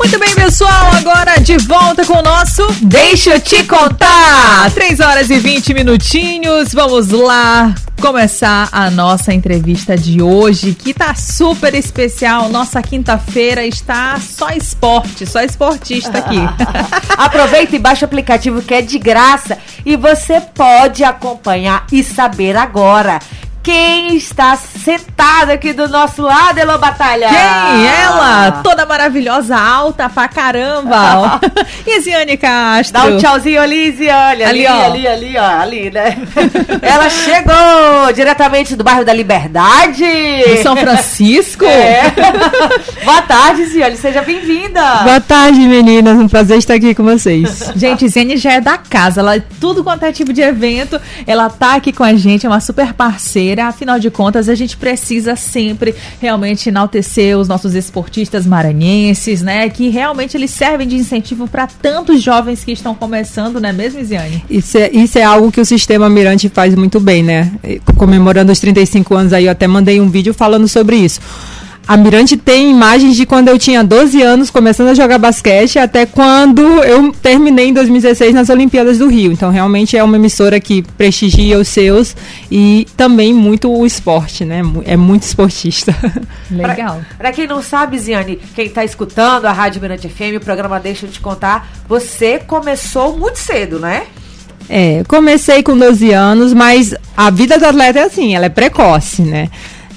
Muito bem, pessoal, agora de volta com o nosso Deixa eu te contar. 3 horas e 20 minutinhos. Vamos lá começar a nossa entrevista de hoje, que tá super especial. Nossa quinta-feira está só esporte, só esportista aqui. Aproveita e baixa o aplicativo que é de graça e você pode acompanhar e saber agora quem está sentada aqui do nosso lado, Elô Batalha? Quem? Ela, toda maravilhosa, alta pra caramba. Isiane Castro. Dá um tchauzinho ali, Isiane. Ali, ali, ó. ali, ali, ó, ali, né? Ela chegou diretamente do bairro da Liberdade. Do São Francisco. É. Boa tarde, Isiane, seja bem-vinda. Boa tarde, meninas, um prazer estar aqui com vocês. Gente, Isiane já é da casa, ela, tudo quanto é tipo de evento, ela tá aqui com a gente, é uma super parceira Afinal de contas, a gente precisa sempre realmente enaltecer os nossos esportistas maranhenses, né? Que realmente eles servem de incentivo para tantos jovens que estão começando, não é mesmo, Isiane? Isso é, isso é algo que o Sistema Mirante faz muito bem, né? Comemorando os 35 anos aí, eu até mandei um vídeo falando sobre isso. A Mirante tem imagens de quando eu tinha 12 anos, começando a jogar basquete, até quando eu terminei em 2016 nas Olimpíadas do Rio. Então, realmente é uma emissora que prestigia os seus e também muito o esporte, né? É muito esportista. Legal. Para quem não sabe, Ziane, quem está escutando a Rádio Mirante FM, o programa Deixa eu te contar, você começou muito cedo, né? É, comecei com 12 anos, mas a vida do atleta é assim, ela é precoce, né?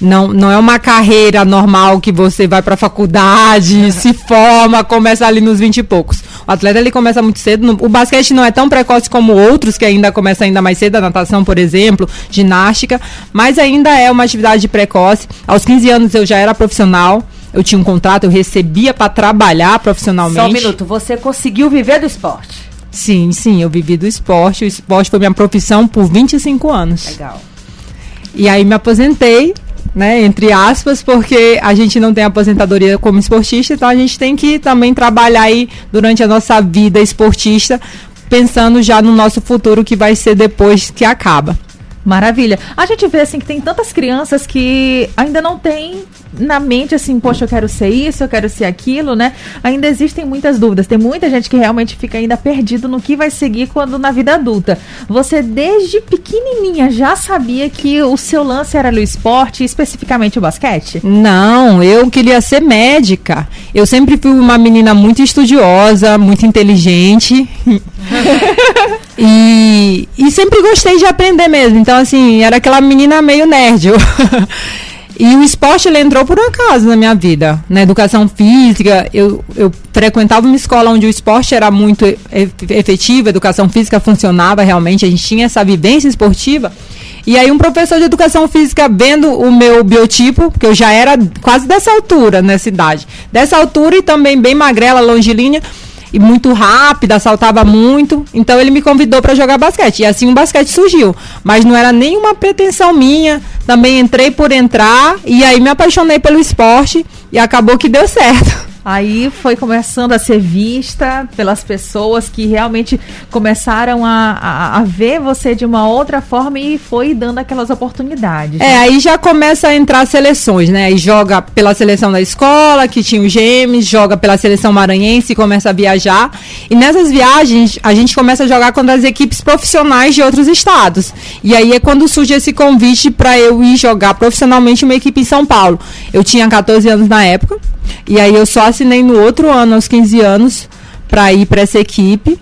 Não, não é uma carreira normal que você vai para a faculdade, se forma, começa ali nos 20 e poucos. O atleta ele começa muito cedo. O basquete não é tão precoce como outros, que ainda começa ainda mais cedo, a natação, por exemplo, ginástica, mas ainda é uma atividade precoce. Aos 15 anos eu já era profissional. Eu tinha um contrato, eu recebia para trabalhar profissionalmente. Só um minuto, você conseguiu viver do esporte? Sim, sim, eu vivi do esporte. O esporte foi minha profissão por 25 anos. Legal. E aí me aposentei né, entre aspas, porque a gente não tem aposentadoria como esportista, então a gente tem que também trabalhar aí durante a nossa vida esportista, pensando já no nosso futuro que vai ser depois que acaba. Maravilha. A gente vê assim que tem tantas crianças que ainda não têm na mente assim, poxa, eu quero ser isso, eu quero ser aquilo, né? Ainda existem muitas dúvidas. Tem muita gente que realmente fica ainda perdido no que vai seguir quando na vida adulta. Você desde pequenininha já sabia que o seu lance era no esporte, especificamente o basquete? Não, eu queria ser médica. Eu sempre fui uma menina muito estudiosa, muito inteligente. e, e sempre gostei de aprender mesmo. Então, assim, era aquela menina meio nerd. E o esporte ele entrou por um acaso na minha vida. Na educação física, eu, eu frequentava uma escola onde o esporte era muito efetivo, a educação física funcionava realmente, a gente tinha essa vivência esportiva. E aí um professor de educação física vendo o meu biotipo, porque eu já era quase dessa altura nessa idade, dessa altura e também bem magrela, longilínea, e muito rápida, saltava muito. Então ele me convidou para jogar basquete. E assim o basquete surgiu. Mas não era nenhuma pretensão minha. Também entrei por entrar e aí me apaixonei pelo esporte e acabou que deu certo. Aí foi começando a ser vista pelas pessoas que realmente começaram a, a, a, ver você de uma outra forma e foi dando aquelas oportunidades. É, aí já começa a entrar seleções, né? Aí joga pela seleção da escola, que tinha o Gêmeos, joga pela seleção maranhense e começa a viajar. E nessas viagens a gente começa a jogar contra as equipes profissionais de outros estados. E aí é quando surge esse convite para eu ir jogar profissionalmente uma equipe em São Paulo. Eu tinha 14 anos na época. E aí eu só assinei no outro ano, aos 15 anos, para ir para essa equipe.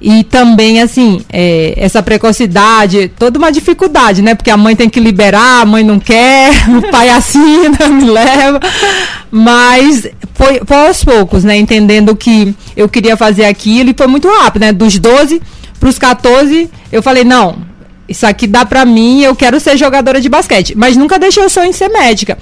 E também, assim, é, essa precocidade, toda uma dificuldade, né? Porque a mãe tem que liberar, a mãe não quer, o pai assina, me leva. Mas foi, foi aos poucos, né? Entendendo que eu queria fazer aquilo e foi muito rápido, né? Dos 12 para os 14, eu falei, não, isso aqui dá para mim, eu quero ser jogadora de basquete. Mas nunca deixei o sonho de ser médica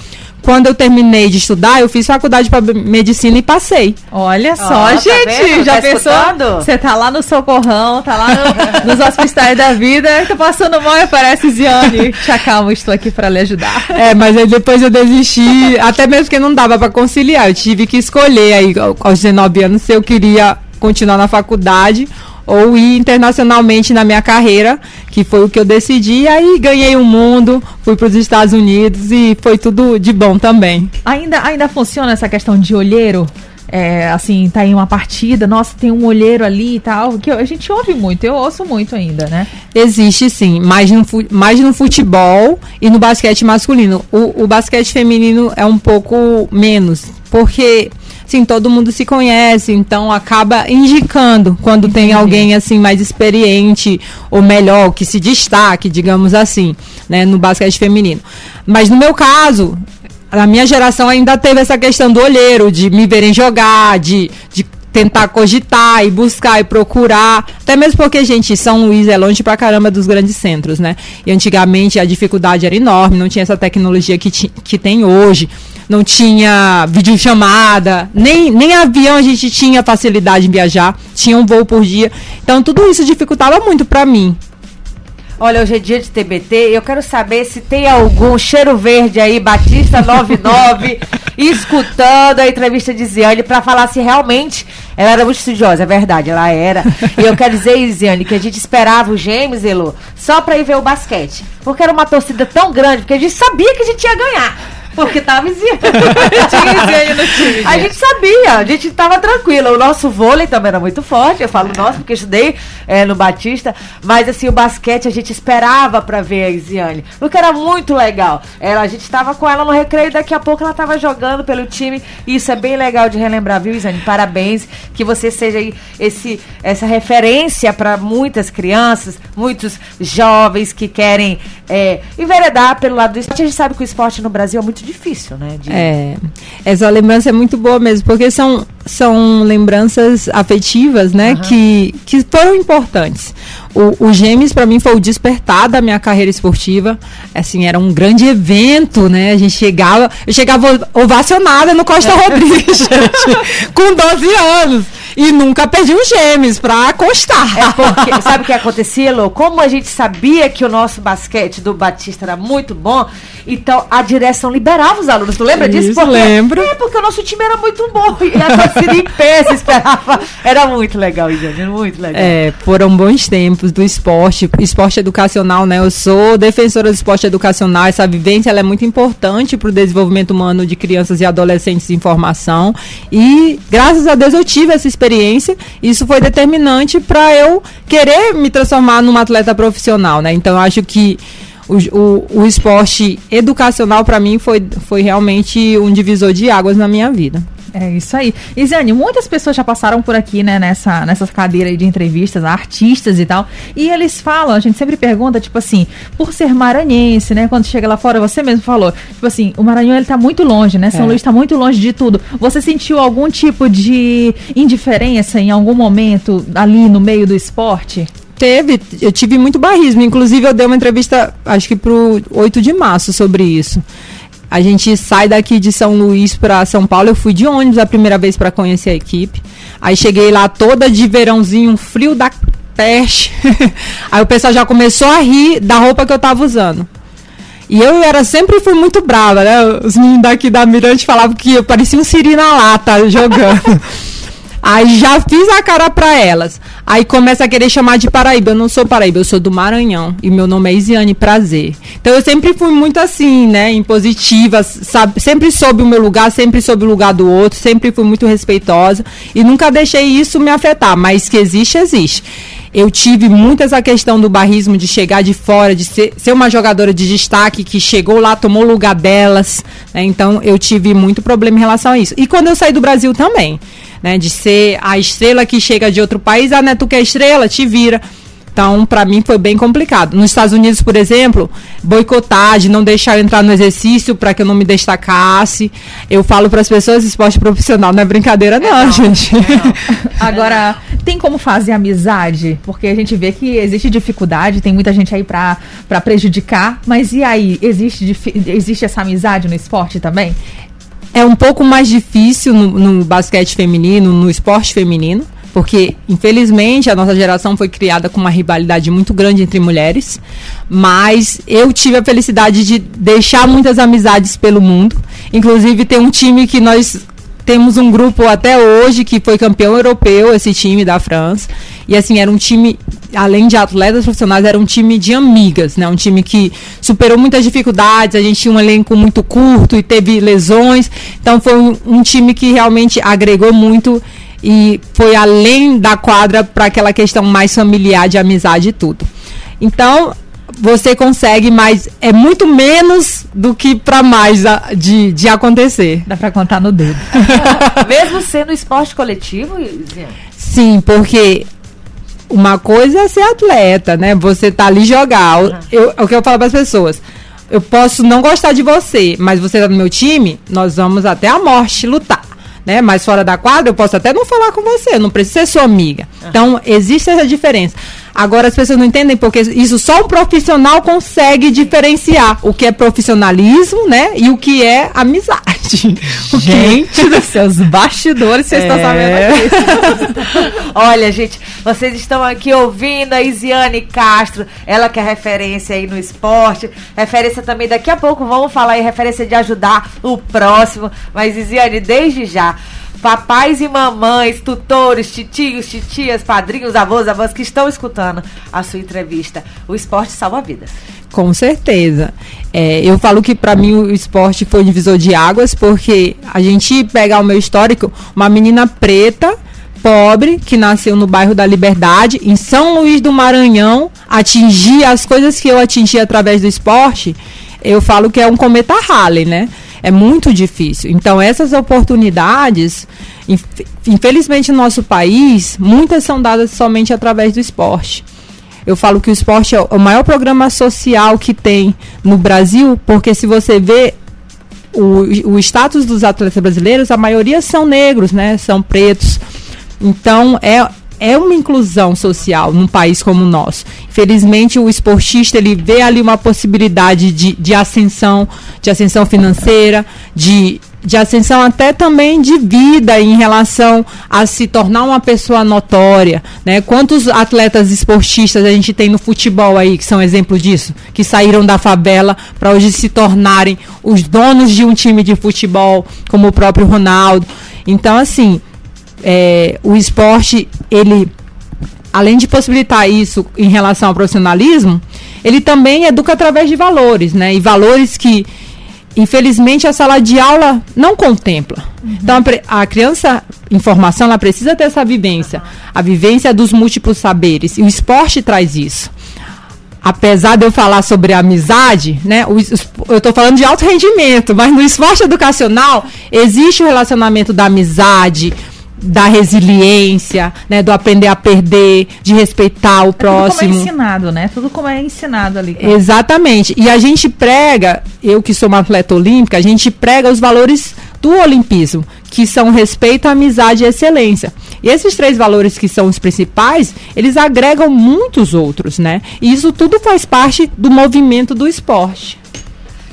quando eu terminei de estudar, eu fiz faculdade para medicina e passei. Olha só, oh, gente, tá já tá pensou? Você tá lá no socorrão, tá lá no, nos hospitais da vida, tá passando mal e aparece Ziane. Te acalma, estou aqui para lhe ajudar. É, mas aí depois eu desisti, até mesmo que não dava para conciliar. Eu tive que escolher aí aos 19 anos se eu queria continuar na faculdade ou ir internacionalmente na minha carreira, que foi o que eu decidi. Aí ganhei o mundo, fui para os Estados Unidos e foi tudo de bom também. Ainda, ainda funciona essa questão de olheiro? É, assim, tá em uma partida, nossa, tem um olheiro ali e tal, que a gente ouve muito, eu ouço muito ainda, né? Existe sim, mais no, mais no futebol e no basquete masculino. O, o basquete feminino é um pouco menos, porque sim, todo mundo se conhece, então acaba indicando quando Entendi. tem alguém assim mais experiente ou melhor, que se destaque, digamos assim, né, no basquete feminino. Mas no meu caso, a minha geração ainda teve essa questão do olheiro, de me verem jogar, de, de tentar cogitar e buscar e procurar. Até mesmo porque, gente, São Luís é longe pra caramba dos grandes centros, né? E antigamente a dificuldade era enorme, não tinha essa tecnologia que, que tem hoje. Não tinha videochamada, nem, nem avião a gente tinha facilidade em viajar, tinha um voo por dia. Então tudo isso dificultava muito para mim. Olha, hoje é dia de TBT. Eu quero saber se tem algum cheiro verde aí, Batista 99, escutando a entrevista de Ziane para falar se realmente ela era muito estudiosa. É verdade, ela era. E eu quero dizer, Ziane, que a gente esperava o James, Elo, só para ir ver o basquete. Porque era uma torcida tão grande, porque a gente sabia que a gente ia ganhar. Porque tava Ziane. Tinha. A gente sabia, a gente tava tranquila. O nosso vôlei também era muito forte. Eu falo nosso, porque estudei é, no Batista. Mas assim, o basquete a gente esperava pra ver a Ziane. Porque era muito legal. Ela, a gente tava com ela no recreio e daqui a pouco ela tava jogando pelo time. E isso é bem legal de relembrar, viu, Ziane? Parabéns. Que você seja aí esse, essa referência para muitas crianças, muitos jovens que querem é, enveredar pelo lado do esporte. A gente sabe que o esporte no Brasil é muito difícil, né? De... É, essa lembrança é muito boa mesmo, porque são, são lembranças afetivas, né? Uhum. Que, que foram importantes. O, o Gêmeos, para mim, foi o despertar da minha carreira esportiva. Assim, era um grande evento, né? A gente chegava, eu chegava ovacionada no Costa Rodrigues, gente, com 12 anos. E nunca perdi um Gêmeos pra acostar. É porque, sabe o que acontecia, Lô? Como a gente sabia que o nosso basquete do Batista era muito bom, então a direção liberava os alunos. Tu lembra disso? Isso, lembro. É, porque o nosso time era muito bom. E a torcida em pé se esperava. Era muito legal, Iane, muito legal. É, foram bons tempos do esporte, esporte educacional, né? Eu sou defensora do esporte educacional. Essa vivência ela é muito importante para o desenvolvimento humano de crianças e adolescentes em formação. E graças a Deus eu tive essa experiência isso foi determinante para eu querer me transformar numa atleta profissional, né? Então eu acho que o, o, o esporte educacional para mim foi, foi realmente um divisor de águas na minha vida. É isso aí. Isiane, muitas pessoas já passaram por aqui, né, nessa, nessa cadeira de entrevistas, artistas e tal. E eles falam, a gente sempre pergunta, tipo assim, por ser maranhense, né? Quando chega lá fora, você mesmo falou, tipo assim, o Maranhão ele tá muito longe, né? São é. Luís tá muito longe de tudo. Você sentiu algum tipo de indiferença em algum momento ali no meio do esporte? Teve, eu tive muito barrismo. Inclusive, eu dei uma entrevista, acho que pro 8 de março sobre isso. A gente sai daqui de São Luís para São Paulo. Eu fui de ônibus a primeira vez para conhecer a equipe. Aí cheguei lá toda de verãozinho, um frio da peste. Aí o pessoal já começou a rir da roupa que eu tava usando. E eu era sempre fui muito brava, né? Os meninos daqui da Mirante falavam que eu parecia um siri na lata jogando. Aí já fiz a cara para elas. Aí começa a querer chamar de Paraíba. Eu não sou Paraíba, eu sou do Maranhão. E meu nome é Isiane Prazer. Então eu sempre fui muito assim, né? Impositiva, sabe? Sempre soube o meu lugar, sempre soube o lugar do outro, sempre fui muito respeitosa. E nunca deixei isso me afetar. Mas que existe, existe. Eu tive muito essa questão do barrismo de chegar de fora, de ser, ser uma jogadora de destaque que chegou lá, tomou o lugar delas. Né? Então eu tive muito problema em relação a isso. E quando eu saí do Brasil também né? De ser a estrela que chega de outro país, ah, né? Tu que é estrela, te vira. Então, para mim foi bem complicado. Nos Estados Unidos, por exemplo, boicotar, de não deixar eu entrar no exercício para que eu não me destacasse. Eu falo para as pessoas, esporte profissional não é brincadeira não, é não gente. É não. Agora, tem como fazer amizade? Porque a gente vê que existe dificuldade, tem muita gente aí para prejudicar, mas e aí, existe, existe essa amizade no esporte também? É um pouco mais difícil no, no basquete feminino, no esporte feminino, porque infelizmente a nossa geração foi criada com uma rivalidade muito grande entre mulheres, mas eu tive a felicidade de deixar muitas amizades pelo mundo. Inclusive tem um time que nós temos um grupo até hoje que foi campeão europeu, esse time da França. E assim, era um time além de atletas profissionais, era um time de amigas, né? Um time que superou muitas dificuldades, a gente tinha um elenco muito curto e teve lesões. Então foi um, um time que realmente agregou muito e foi além da quadra para aquela questão mais familiar de amizade e tudo. Então, você consegue, mas é muito menos do que para mais a, de, de acontecer. Dá para contar no dedo. Mesmo sendo esporte coletivo? Sim, porque uma coisa é ser atleta, né? Você tá ali jogar. Uhum. Eu, é o que eu falo para as pessoas. Eu posso não gostar de você, mas você tá no meu time, nós vamos até a morte lutar. Né? Mas fora da quadra, eu posso até não falar com você, não precisa ser sua amiga. Uhum. Então, existe essa diferença. Agora as pessoas não entendem porque isso só um profissional consegue diferenciar o que é profissionalismo, né? E o que é amizade. Gente dos seus bastidores, vocês é. estão sabendo aqui. Olha, gente, vocês estão aqui ouvindo a Isiane Castro, ela que é referência aí no esporte, referência também daqui a pouco, vamos falar aí, referência de ajudar o próximo. Mas Isiane, desde já, papais e mamães, tutores, titios, titias, padrinhos, avós, avós que estão escutando a sua entrevista. O esporte salva vidas. Com certeza. É, eu falo que para mim o esporte foi divisor de águas, porque a gente pegar o meu histórico, uma menina preta, pobre, que nasceu no bairro da Liberdade, em São Luís do Maranhão, atingir as coisas que eu atingi através do esporte, eu falo que é um cometa Halley, né? É muito difícil. Então, essas oportunidades, infelizmente no nosso país, muitas são dadas somente através do esporte. Eu falo que o esporte é o maior programa social que tem no Brasil, porque se você vê o, o status dos atletas brasileiros, a maioria são negros, né? São pretos. Então, é, é uma inclusão social num país como o nosso. Infelizmente, o esportista ele vê ali uma possibilidade de, de ascensão, de ascensão financeira, de, de ascensão até também de vida em relação a se tornar uma pessoa notória, né? Quantos atletas esportistas a gente tem no futebol aí que são exemplo disso, que saíram da favela para hoje se tornarem os donos de um time de futebol, como o próprio Ronaldo. Então, assim, é, o esporte, ele, além de possibilitar isso em relação ao profissionalismo, ele também educa através de valores, né? E valores que, infelizmente, a sala de aula não contempla. Uhum. Então, a, criança em formação, ela precisa ter essa vivência, a vivência dos múltiplos saberes. E o esporte traz isso apesar de eu falar sobre amizade, né, eu estou falando de alto rendimento, mas no esporte educacional existe o relacionamento da amizade, da resiliência, né, do aprender a perder, de respeitar o próximo. É tudo como é ensinado, né? Tudo como é ensinado ali. Cara. Exatamente. E a gente prega, eu que sou uma atleta olímpica, a gente prega os valores do olimpismo, que são respeito, amizade e excelência. E esses três valores que são os principais, eles agregam muitos outros, né? E isso tudo faz parte do movimento do esporte.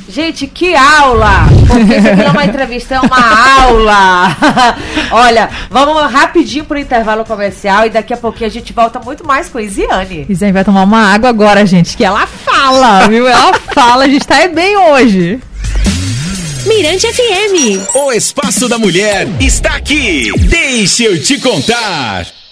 Gente, que aula! Porque isso aqui não é uma entrevista, é uma aula! Olha, vamos rapidinho pro intervalo comercial e daqui a pouquinho a gente volta muito mais com a Isiane. Isiane vai tomar uma água agora, gente, que ela fala, viu? Ela fala, a gente tá bem hoje. Mirante FM. O Espaço da Mulher está aqui. Deixa eu te contar.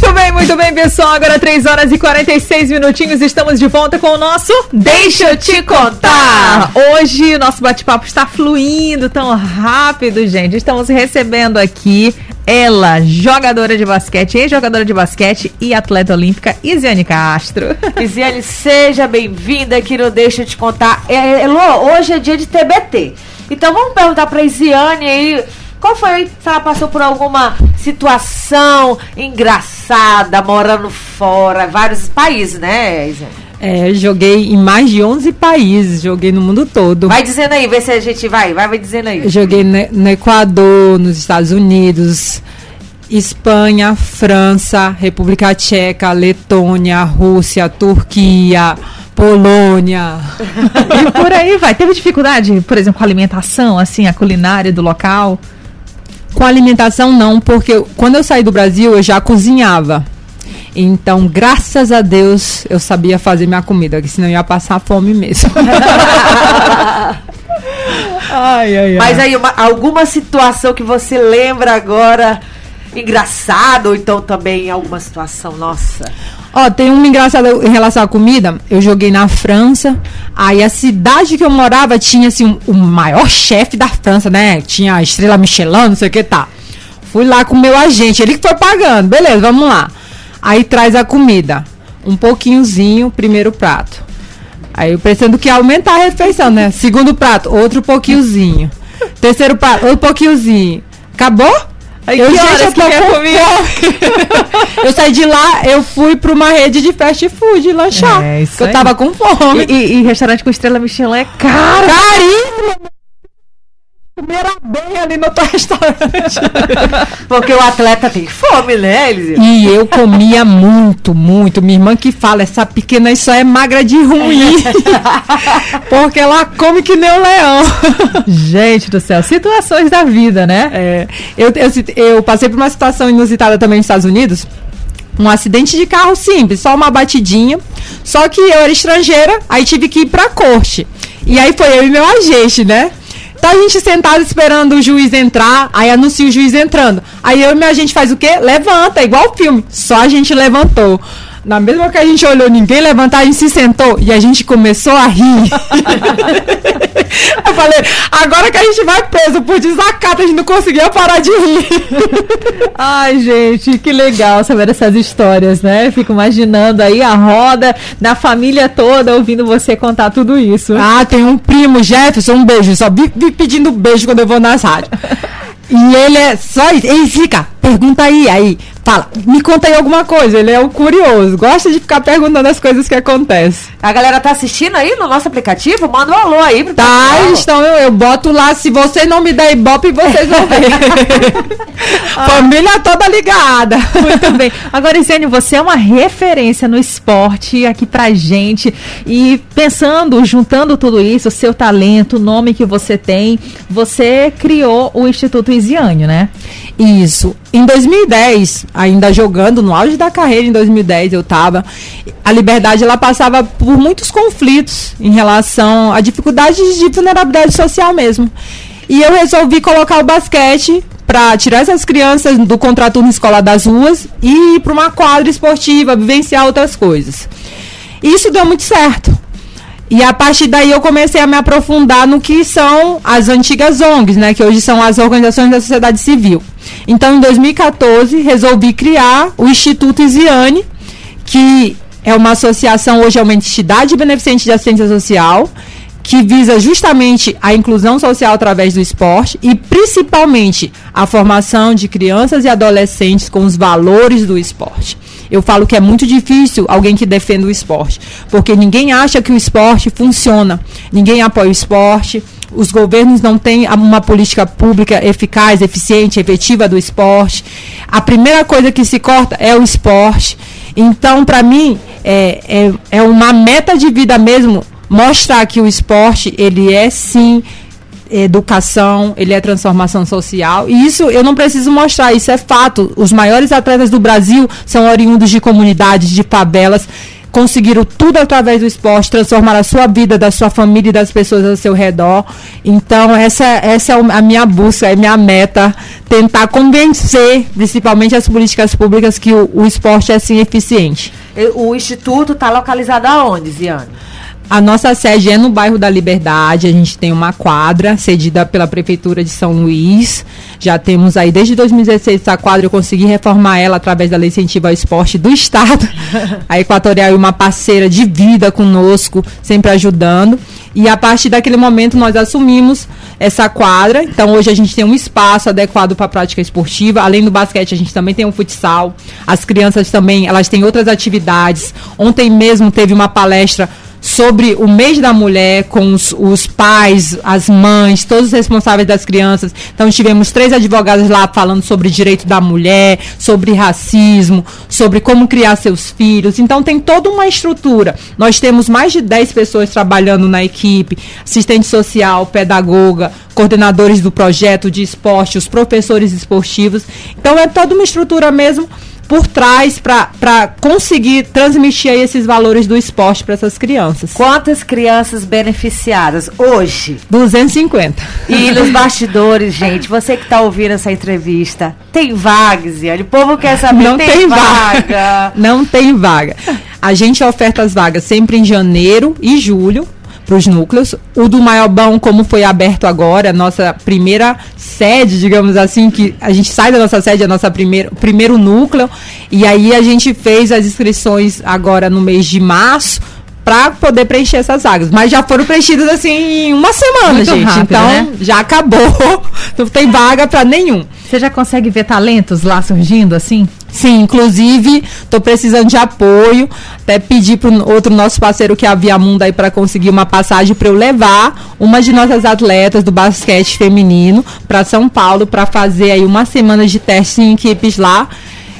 Muito bem, muito bem, pessoal. Agora 3 horas e 46 minutinhos. Estamos de volta com o nosso Deixa eu te contar. Hoje o nosso bate-papo está fluindo tão rápido, gente. Estamos recebendo aqui ela, jogadora de basquete, ex-jogadora de basquete e atleta olímpica, Isiane Castro. Isiane, seja bem-vinda aqui no Deixa eu te contar. É, Elô, hoje é dia de TBT. Então vamos perguntar para Isiane aí qual foi? Se ela passou por alguma situação engraçada, morando fora, vários países, né, É, joguei em mais de 11 países, joguei no mundo todo. Vai dizendo aí, vê se a gente vai, vai, vai dizendo aí. Joguei no, no Equador, nos Estados Unidos, Espanha, França, República Tcheca, Letônia, Rússia, Turquia, Polônia. e por aí vai. Teve dificuldade, por exemplo, com a alimentação, assim, a culinária do local? Com alimentação não, porque quando eu saí do Brasil eu já cozinhava. Então, graças a Deus, eu sabia fazer minha comida, que senão eu ia passar fome mesmo. ai, ai, ai. Mas aí, uma, alguma situação que você lembra agora engraçado ou então também alguma situação nossa? Ó, tem uma engraçada em relação à comida. Eu joguei na França. Aí a cidade que eu morava tinha assim o maior chefe da França, né? Tinha a estrela Michelin, não sei o que tá. Fui lá com o meu agente, ele que foi pagando. Beleza, vamos lá. Aí traz a comida. Um pouquinhozinho, primeiro prato. Aí eu pretendo que aumentar a refeição, né? Segundo prato, outro pouquinhozinho. Terceiro prato, outro pouquinhozinho. Acabou? Aí, eu, que horas eu, que eu saí de lá, eu fui para uma rede de fast food lanchar. É, isso eu tava com fome. E, e, e, restaurante com estrela Michelin é caro. Caríssimo! Comeram bem ali no teu restaurante. Porque o atleta tem fome, né, Eliseu? E eu comia muito, muito. Minha irmã que fala, essa pequena só é magra de ruim. Porque ela come que nem um leão. Gente do céu, situações da vida, né? É, eu, eu, eu passei por uma situação inusitada também nos Estados Unidos um acidente de carro simples, só uma batidinha. Só que eu era estrangeira, aí tive que ir pra corte. E aí foi eu e meu agente, né? Tá a gente sentado esperando o juiz entrar, aí anuncia o juiz entrando. Aí eu e gente faz o quê? Levanta, igual o filme. Só a gente levantou. Na mesma que a gente olhou, ninguém levantar, a gente se sentou e a gente começou a rir. eu falei, agora que a gente vai preso por desacato, a gente não conseguia parar de rir. Ai, gente, que legal saber essas histórias, né? Fico imaginando aí a roda da família toda ouvindo você contar tudo isso. Ah, tem um primo, Jefferson, um beijo. Só vi, vi pedindo beijo quando eu vou nas rádios. E ele é só isso. Ele fica, pergunta aí, aí fala, me conta aí alguma coisa. Ele é o curioso, gosta de ficar perguntando as coisas que acontecem. A galera tá assistindo aí no nosso aplicativo? Manda um alô aí pro Tá, estão, eu, eu boto lá, se você não me der ibope, vocês vão ver. ah. Família toda ligada. Muito bem. Agora, Isênio, você é uma referência no esporte aqui pra gente. E pensando, juntando tudo isso, o seu talento, o nome que você tem, você criou o Instituto Isiane, né? Isso. Em 2010, ainda jogando no auge da carreira em 2010 eu estava, a Liberdade ela passava por muitos conflitos em relação a dificuldades de vulnerabilidade social mesmo. E eu resolvi colocar o basquete para tirar essas crianças do contraturno escola das ruas e ir para uma quadra esportiva, vivenciar outras coisas. Isso deu muito certo. E a partir daí eu comecei a me aprofundar no que são as antigas ONGs, né, que hoje são as organizações da sociedade civil. Então, em 2014, resolvi criar o Instituto Isiane, que é uma associação, hoje é uma entidade beneficente de assistência social, que visa justamente a inclusão social através do esporte e principalmente a formação de crianças e adolescentes com os valores do esporte. Eu falo que é muito difícil alguém que defenda o esporte, porque ninguém acha que o esporte funciona, ninguém apoia o esporte, os governos não têm uma política pública eficaz, eficiente, efetiva do esporte. A primeira coisa que se corta é o esporte. Então, para mim, é, é, é uma meta de vida mesmo mostrar que o esporte, ele é sim educação, ele é transformação social. E isso eu não preciso mostrar, isso é fato. Os maiores atletas do Brasil são oriundos de comunidades, de favelas, conseguiram tudo através do esporte, transformar a sua vida, da sua família e das pessoas ao seu redor. Então, essa, essa é a minha busca, é a minha meta, tentar convencer, principalmente as políticas públicas, que o, o esporte é sim eficiente. O Instituto está localizado aonde, Ziane? A nossa sede é no bairro da Liberdade. A gente tem uma quadra cedida pela Prefeitura de São Luís. Já temos aí, desde 2016, essa quadra eu consegui reformar ela através da Lei Incentivo ao Esporte do Estado. a Equatorial é uma parceira de vida conosco, sempre ajudando. E a partir daquele momento nós assumimos essa quadra. Então hoje a gente tem um espaço adequado para a prática esportiva. Além do basquete, a gente também tem um futsal. As crianças também, elas têm outras atividades. Ontem mesmo teve uma palestra sobre o mês da mulher com os, os, pais, as mães, todos os responsáveis das crianças. Então tivemos três advogadas lá falando sobre direito da mulher, sobre racismo, sobre como criar seus filhos. Então tem toda uma estrutura. Nós temos mais de 10 pessoas trabalhando na equipe, assistente social, pedagoga, coordenadores do projeto de esporte, os professores esportivos. Então é toda uma estrutura mesmo por trás para conseguir transmitir aí esses valores do esporte para essas crianças. Quantas crianças beneficiadas hoje? 250. E nos bastidores, gente, você que está ouvindo essa entrevista, tem vagas, e o povo quer saber, Não tem, tem vaga. vaga. Não tem vaga. A gente oferta as vagas sempre em janeiro e julho para os núcleos. O do Maiobão, como foi aberto agora, nossa primeira sede, digamos assim, que a gente sai da nossa sede, a nossa primeiro, primeiro núcleo, e aí a gente fez as inscrições agora no mês de março para poder preencher essas vagas. Mas já foram preenchidas assim em uma semana, Muito gente. Rápido, então né? já acabou. Não tem vaga para nenhum. Você já consegue ver talentos lá surgindo assim? Sim, inclusive estou precisando de apoio. Até pedir para outro nosso parceiro que é a Via Mundo aí para conseguir uma passagem para eu levar uma de nossas atletas do basquete feminino para São Paulo para fazer aí uma semana de teste em equipes lá.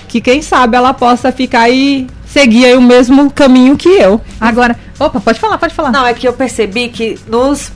Que quem sabe ela possa ficar aí seguir aí o mesmo caminho que eu. Agora, opa, pode falar, pode falar. Não, é que eu percebi que nos,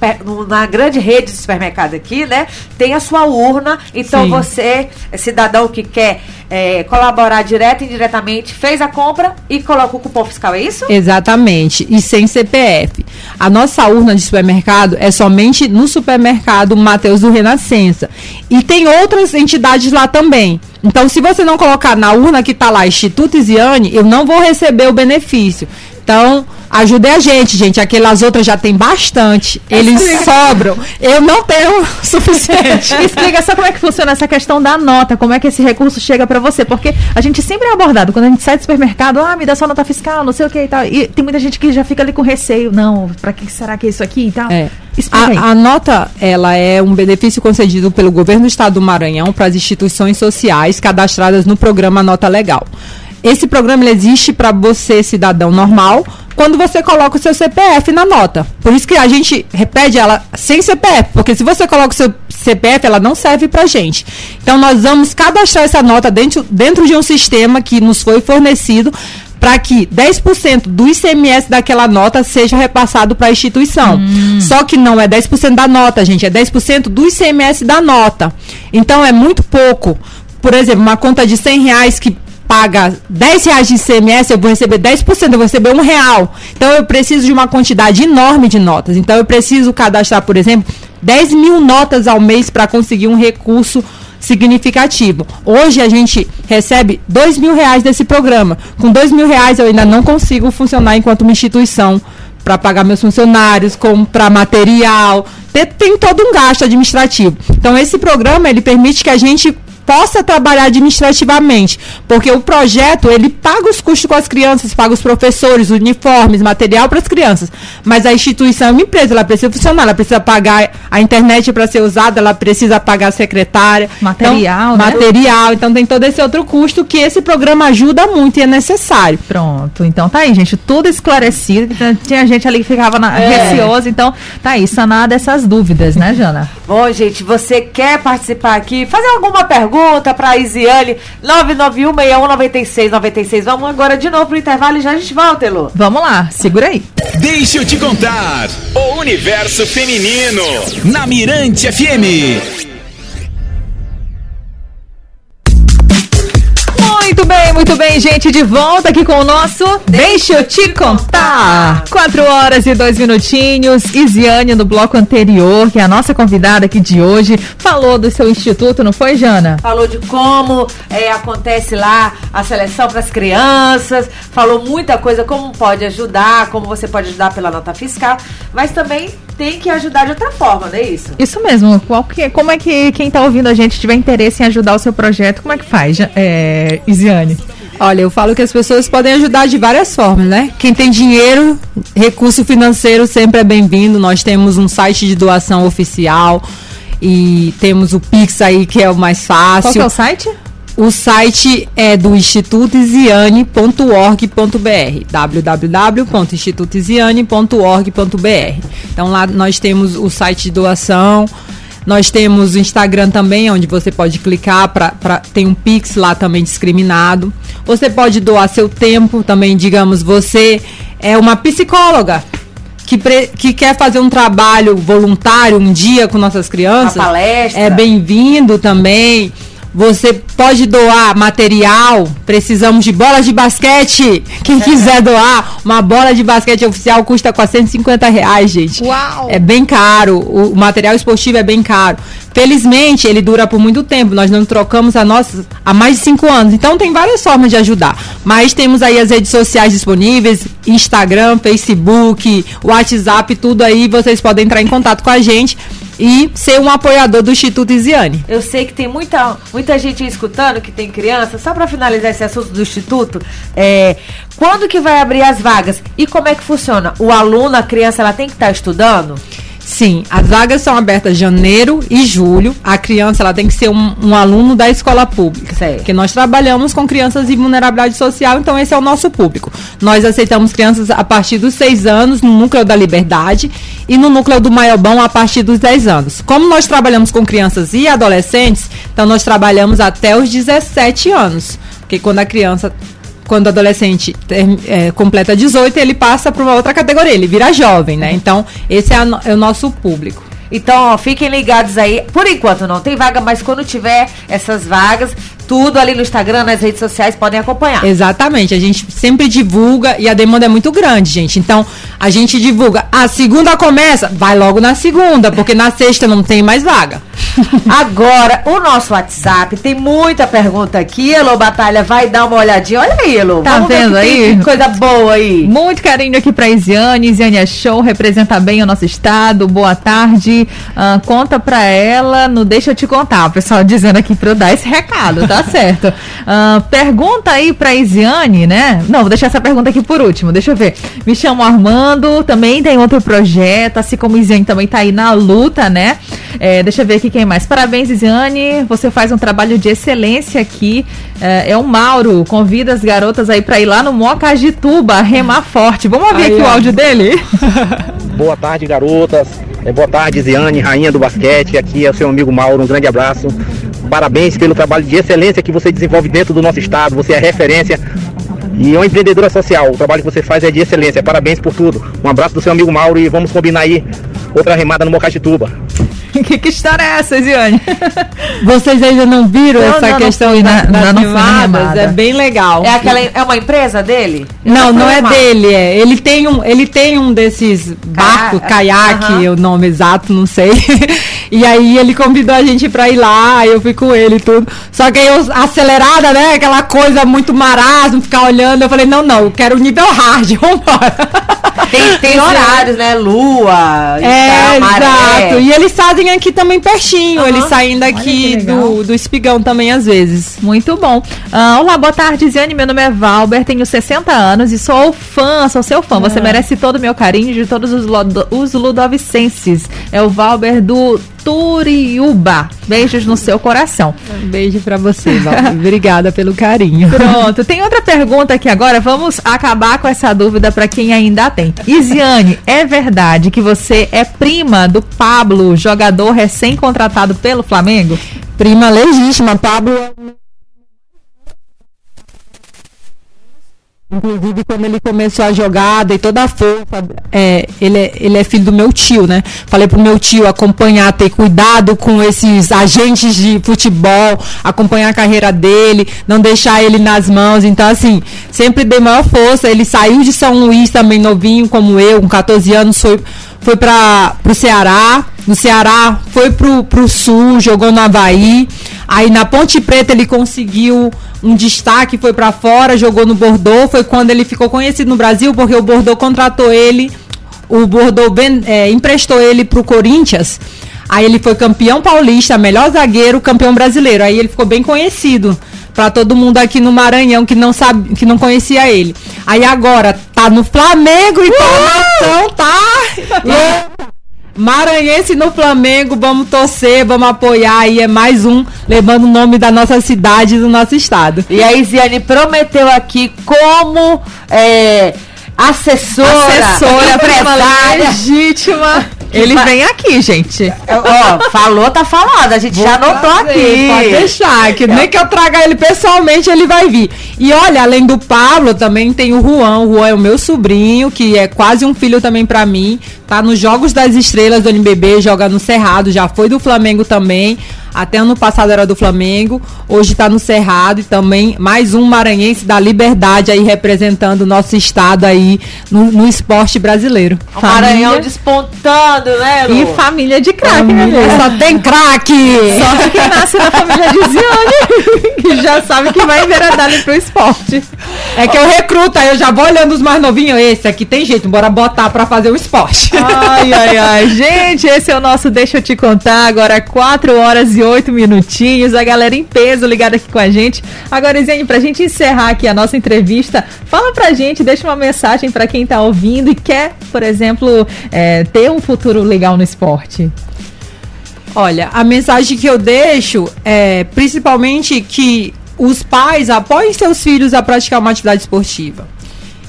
na grande rede de supermercado aqui, né, tem a sua urna. Então Sim. você, cidadão que quer é, colaborar direto e indiretamente, fez a compra e coloca o cupom fiscal, é isso? Exatamente, e sem CPF. A nossa urna de supermercado é somente no supermercado Mateus do Renascença. E tem outras entidades lá também. Então, se você não colocar na urna que está lá Instituto Isiane, eu não vou receber o benefício. Então, ajude a gente, gente. Aquelas outras já tem bastante. Eles sobram. Eu não tenho o suficiente. Explica só como é que funciona essa questão da nota, como é que esse recurso chega para você. Porque a gente sempre é abordado, quando a gente sai do supermercado, ah, me dá sua nota fiscal, não sei o que e tal. E tem muita gente que já fica ali com receio. Não, para que será que é isso aqui e tal? É. A, a, nota, ela é um benefício concedido pelo governo do estado do Maranhão para as instituições sociais cadastradas no programa Nota Legal. Esse programa existe para você, cidadão normal, quando você coloca o seu CPF na nota. Por isso que a gente repete ela sem CPF, porque se você coloca o seu CPF, ela não serve para gente. Então nós vamos cadastrar essa nota dentro, dentro de um sistema que nos foi fornecido para que 10% do ICMS daquela nota seja repassado para a instituição. Hum. Só que não é 10% da nota, gente, é 10% do ICMS da nota. Então é muito pouco. Por exemplo, uma conta de 100 reais que paga 10 reais de ICMS, eu vou receber 10%, eu vou receber um real. Então eu preciso de uma quantidade enorme de notas. Então eu preciso cadastrar, por exemplo, 10 mil notas ao mês para conseguir um recurso significativo. Hoje a gente recebe dois mil reais desse programa. Com dois mil reais eu ainda não consigo funcionar enquanto uma instituição para pagar meus funcionários, comprar material, tem, todo um gasto administrativo. Então esse programa ele permite que a gente possa trabalhar administrativamente, porque o projeto ele paga os custos com as crianças, paga os professores, uniformes, material para as crianças, mas a instituição é uma empresa, ela precisa funcionar, ela precisa pagar a internet para ser usada, ela precisa pagar a secretária, material, então, né? material, então tem todo esse outro custo que esse programa ajuda muito e é necessário. Pronto, então tá aí, gente, tudo esclarecido, tinha gente ali que ficava na, é. receosa, então tá aí, sanada essas dúvidas, né, Jana? Bom, gente, você quer participar aqui, fazer alguma pergunta pergunta para a Isiane, 991-619696. Vamos agora de novo pro intervalo e já a gente volta, Elô. Vamos lá, segura aí. Deixa eu te contar. O universo feminino na Mirante FM. Muito bem, muito bem, gente, de volta aqui com o nosso Deixa eu te contar. Quatro horas e dois minutinhos. Isiane, no bloco anterior, que é a nossa convidada aqui de hoje, falou do seu instituto, não foi, Jana? Falou de como é, acontece lá a seleção para as crianças, falou muita coisa, como pode ajudar, como você pode ajudar pela nota fiscal, mas também tem que ajudar de outra forma, não é isso? Isso mesmo. Qual que, como é que quem está ouvindo a gente tiver interesse em ajudar o seu projeto, como é que faz, é, Isiane? Olha, eu falo que as pessoas podem ajudar de várias formas, né? Quem tem dinheiro, recurso financeiro sempre é bem-vindo. Nós temos um site de doação oficial e temos o Pix aí que é o mais fácil. Qual é o site? O site é do institutosiane.org.br, www.institutosiane.org.br. Então lá nós temos o site de doação, nós temos o Instagram também, onde você pode clicar para tem um Pix lá também discriminado. Você pode doar seu tempo também, digamos, você é uma psicóloga que, pre, que quer fazer um trabalho voluntário um dia com nossas crianças. Uma palestra. É bem-vindo também Você pode doar material. Precisamos de bolas de basquete. Quem quiser doar, uma bola de basquete oficial custa 450 reais, gente. Uau! É bem caro. O material esportivo é bem caro. Felizmente, ele dura por muito tempo. Nós não trocamos a nossa há mais de cinco anos. Então, tem várias formas de ajudar. Mas temos aí as redes sociais disponíveis: Instagram, Facebook, WhatsApp, tudo aí. Vocês podem entrar em contato com a gente e ser um apoiador do Instituto Isiane. Eu sei que tem muita, muita gente escutando que tem criança. Só para finalizar esse assunto do Instituto, é, quando que vai abrir as vagas e como é que funciona? O aluno, a criança, ela tem que estar tá estudando? Sim, as vagas são abertas janeiro e julho. A criança ela tem que ser um, um aluno da escola pública. Certo. Porque nós trabalhamos com crianças em vulnerabilidade social, então esse é o nosso público. Nós aceitamos crianças a partir dos 6 anos no núcleo da liberdade e no núcleo do Maiobão a partir dos 10 anos. Como nós trabalhamos com crianças e adolescentes, então nós trabalhamos até os 17 anos. Porque quando a criança quando o adolescente é, completa 18, ele passa para uma outra categoria, ele vira jovem, né? Então, esse é, a, é o nosso público. Então, ó, fiquem ligados aí. Por enquanto não tem vaga, mas quando tiver essas vagas, tudo ali no Instagram, nas redes sociais, podem acompanhar. Exatamente. A gente sempre divulga e a demanda é muito grande, gente. Então, a gente divulga. A segunda começa, vai logo na segunda, porque na sexta não tem mais vaga. Agora, o nosso WhatsApp tem muita pergunta aqui. Elô Batalha vai dar uma olhadinha. Olha aí, Elô. Tá Vamos vendo aí? coisa boa aí. Muito carinho aqui pra Isiane. Isiane é show, representa bem o nosso estado. Boa tarde. Uh, conta pra ela, não deixa eu te contar. O pessoal dizendo aqui pra eu dar esse recado, tá certo. Uh, pergunta aí pra Isiane, né? Não, vou deixar essa pergunta aqui por último. Deixa eu ver. Me chamo Armando, também tem outro projeto, assim como Isiane também tá aí na luta, né? É, deixa eu ver aqui quem mais. Parabéns, Isiane. Você faz um trabalho de excelência aqui. É, é o Mauro. Convida as garotas aí para ir lá no Mocagituba, remar forte. Vamos ouvir aí, aqui ó. o áudio dele? Boa tarde, garotas. É, boa tarde, Ziane, rainha do basquete. Aqui é o seu amigo Mauro. Um grande abraço. Parabéns pelo trabalho de excelência que você desenvolve dentro do nosso estado. Você é referência e uma empreendedora social. O trabalho que você faz é de excelência. Parabéns por tudo. Um abraço do seu amigo Mauro e vamos combinar aí outra remada no Mocatituba. que, que história é essa, Ziane? Vocês ainda não viram não, essa não, questão não na, das filmadas? É bem legal. É, aquela, é uma empresa dele? não, não é dele. É. Ele, tem um, ele tem um desses barcos, caiaque, uh -huh. o nome exato, não sei. e aí ele convidou a gente pra ir lá, eu fui com ele e tudo. Só que aí eu, acelerada, né? Aquela coisa muito marasmo, ficar olhando. Eu falei, não, não, eu quero o nível hard, vambora. Tem, tem horários, né? Lua, é, exato. E eles fazem aqui também pertinho. Uhum. Eles saem daqui do, do espigão também às vezes. Muito bom. Uh, olá, boa tarde, Ziane. Meu nome é Valber, tenho 60 anos e sou fã, sou seu fã. Você ah. merece todo o meu carinho de todos os, os ludovicenses. É o Valber do Turiúba. Beijos no seu coração. Um beijo para você, Val. Obrigada pelo carinho. Pronto. Tem outra pergunta aqui agora. Vamos acabar com essa dúvida para quem ainda tem. Isiane, é verdade que você é prima do Pablo, jogador recém-contratado pelo Flamengo? Prima legítima. Pablo Inclusive, quando ele começou a jogar, dei toda a força. É, ele, é, ele é filho do meu tio, né? Falei pro meu tio acompanhar, ter cuidado com esses agentes de futebol, acompanhar a carreira dele, não deixar ele nas mãos. Então, assim, sempre dei maior força. Ele saiu de São Luís também novinho, como eu, com 14 anos, foi, foi para o Ceará. No Ceará, foi pro, pro Sul, jogou no Havaí. Aí na Ponte Preta ele conseguiu um destaque, foi para fora, jogou no Bordeaux. Foi quando ele ficou conhecido no Brasil, porque o Bordeaux contratou ele, o Bordeaux é, emprestou ele para o Corinthians. Aí ele foi campeão paulista, melhor zagueiro, campeão brasileiro. Aí ele ficou bem conhecido para todo mundo aqui no Maranhão que não sabe, que não conhecia ele. Aí agora tá no Flamengo e uh! tá? Maranhense no Flamengo, vamos torcer, vamos apoiar aí, é mais um, levando o nome da nossa cidade e do nosso estado. E a Isiane prometeu aqui como é, assessora, assessora empresária legítima ele vem aqui, gente. Ó, falou, tá falado. A gente Vou já anotou aqui. Pode deixar, que nem que eu traga ele pessoalmente, ele vai vir. E olha, além do Pablo, também tem o Juan. O Juan é o meu sobrinho, que é quase um filho também para mim. Tá nos Jogos das Estrelas do NBB, joga no Cerrado, já foi do Flamengo também. Até ano passado era do Flamengo, hoje está no Cerrado e também mais um maranhense da Liberdade aí representando o nosso estado aí no, no esporte brasileiro. O Maranhão despontando, né, Lu? E família de craque, né, Só tem craque! Só que nasce na família de Ziane, que já sabe que vai enveredar ali pro esporte. É que eu recruto, aí eu já vou olhando os mais novinhos. Esse aqui tem jeito, bora botar pra fazer o esporte. Ai, ai, ai. Gente, esse é o nosso Deixa eu te contar. Agora 4 horas e 8 minutinhos. A galera em peso ligada aqui com a gente. Agora, Ziane, pra gente encerrar aqui a nossa entrevista, fala pra gente, deixa uma mensagem pra quem tá ouvindo e quer, por exemplo, é, ter um futuro legal no esporte. Olha, a mensagem que eu deixo é principalmente que os pais apoiem seus filhos a praticar uma atividade esportiva.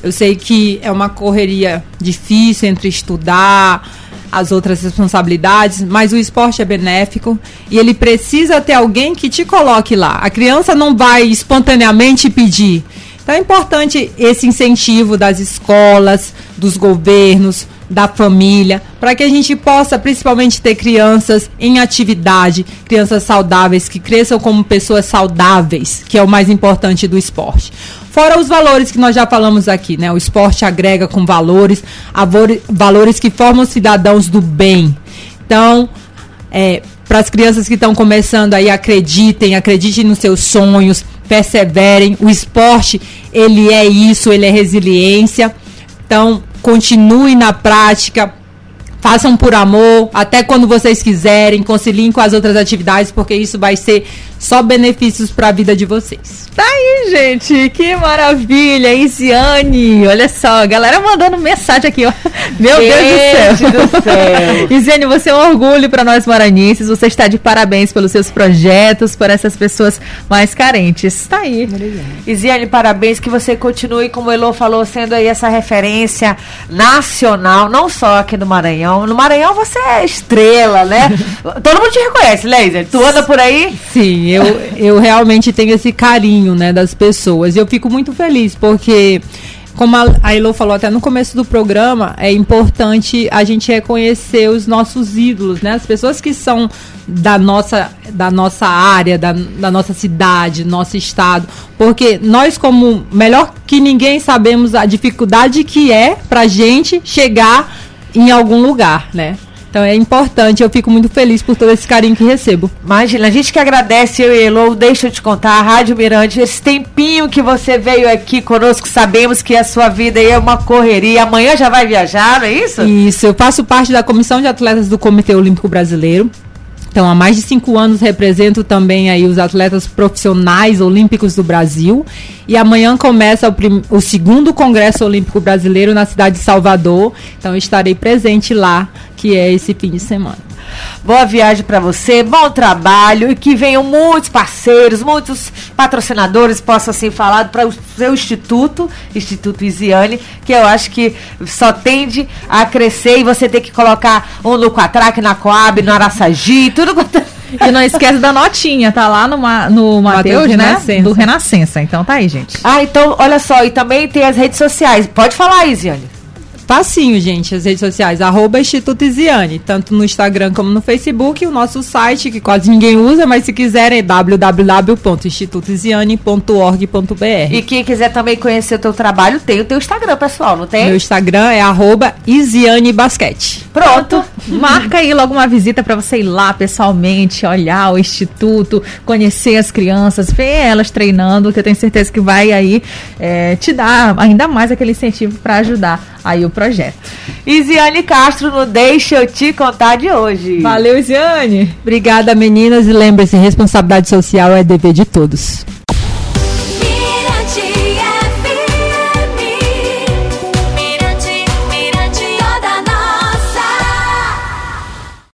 Eu sei que é uma correria difícil entre estudar, as outras responsabilidades, mas o esporte é benéfico e ele precisa ter alguém que te coloque lá. A criança não vai espontaneamente pedir. Então é importante esse incentivo das escolas, dos governos, da família, para que a gente possa principalmente ter crianças em atividade, crianças saudáveis, que cresçam como pessoas saudáveis, que é o mais importante do esporte. Fora os valores que nós já falamos aqui, né? O esporte agrega com valores, valores que formam cidadãos do bem. Então, é, para as crianças que estão começando aí, acreditem, acreditem nos seus sonhos, perseverem. O esporte, ele é isso, ele é resiliência. Então, continue na prática, façam por amor, até quando vocês quiserem, conciliem com as outras atividades, porque isso vai ser só benefícios para a vida de vocês. Tá aí, gente, que maravilha, Isiane, olha só, galera mandando mensagem aqui, ó. Meu Deus do céu. do céu. Isiane, você é um orgulho para nós maranhenses, você está de parabéns pelos seus projetos, por essas pessoas mais carentes. Tá aí. Isiane, parabéns, que você continue, como o Elo falou, sendo aí essa referência nacional, não só aqui no Maranhão. No Maranhão você é estrela, né? Todo mundo te reconhece, Laser. Tu anda por aí? Sim, eu, eu realmente tenho esse carinho, né, das pessoas. E eu fico muito feliz, porque como a Elo falou até no começo do programa, é importante a gente reconhecer os nossos ídolos, né? As pessoas que são da nossa, da nossa área, da, da nossa cidade, nosso estado. Porque nós, como melhor que ninguém, sabemos a dificuldade que é pra gente chegar em algum lugar, né? Então é importante, eu fico muito feliz por todo esse carinho que recebo. Imagina, a gente que agradece, eu e Elo, deixa eu te contar, a Rádio Mirante, esse tempinho que você veio aqui conosco, sabemos que a sua vida é uma correria, amanhã já vai viajar, não é isso? Isso, eu faço parte da Comissão de Atletas do Comitê Olímpico Brasileiro. Então, há mais de cinco anos represento também aí os atletas profissionais olímpicos do Brasil. E amanhã começa o, o, segundo Congresso Olímpico Brasileiro na cidade de Salvador. Então, estarei presente lá, que é esse fim de semana. Boa viagem para você, bom trabalho e que venham muitos parceiros, muitos patrocinadores, possa assim falar para o seu instituto, Instituto Isiane, que eu acho que só tende a crescer e você tem que colocar um no Quatraque, na Coab, no Araçagi, tudo quanto e não esquece da notinha, tá lá no, no Mateus, né? Renascença. Do Renascença. Então tá aí, gente. Ah, então, olha só, e também tem as redes sociais. Pode falar, Isiane. Facinho, gente, as redes sociais, arroba Instituto Isiane, tanto no Instagram como no Facebook, o nosso site, que quase ninguém usa, mas se quiserem é www.institutosiane.org.br. E quem quiser também conhecer o teu trabalho, tem o teu Instagram, pessoal, não tem? Meu Instagram é arroba Isiane Basquete. Pronto, marca aí logo uma visita para você ir lá pessoalmente, olhar o Instituto, conhecer as crianças, ver elas treinando, que eu tenho certeza que vai aí é, te dar ainda mais aquele incentivo para ajudar aí o projeto. Isiane Castro, no Deixa Eu Te Contar de hoje. Valeu, Isiane. Obrigada, meninas. E lembre-se, responsabilidade social é dever de todos.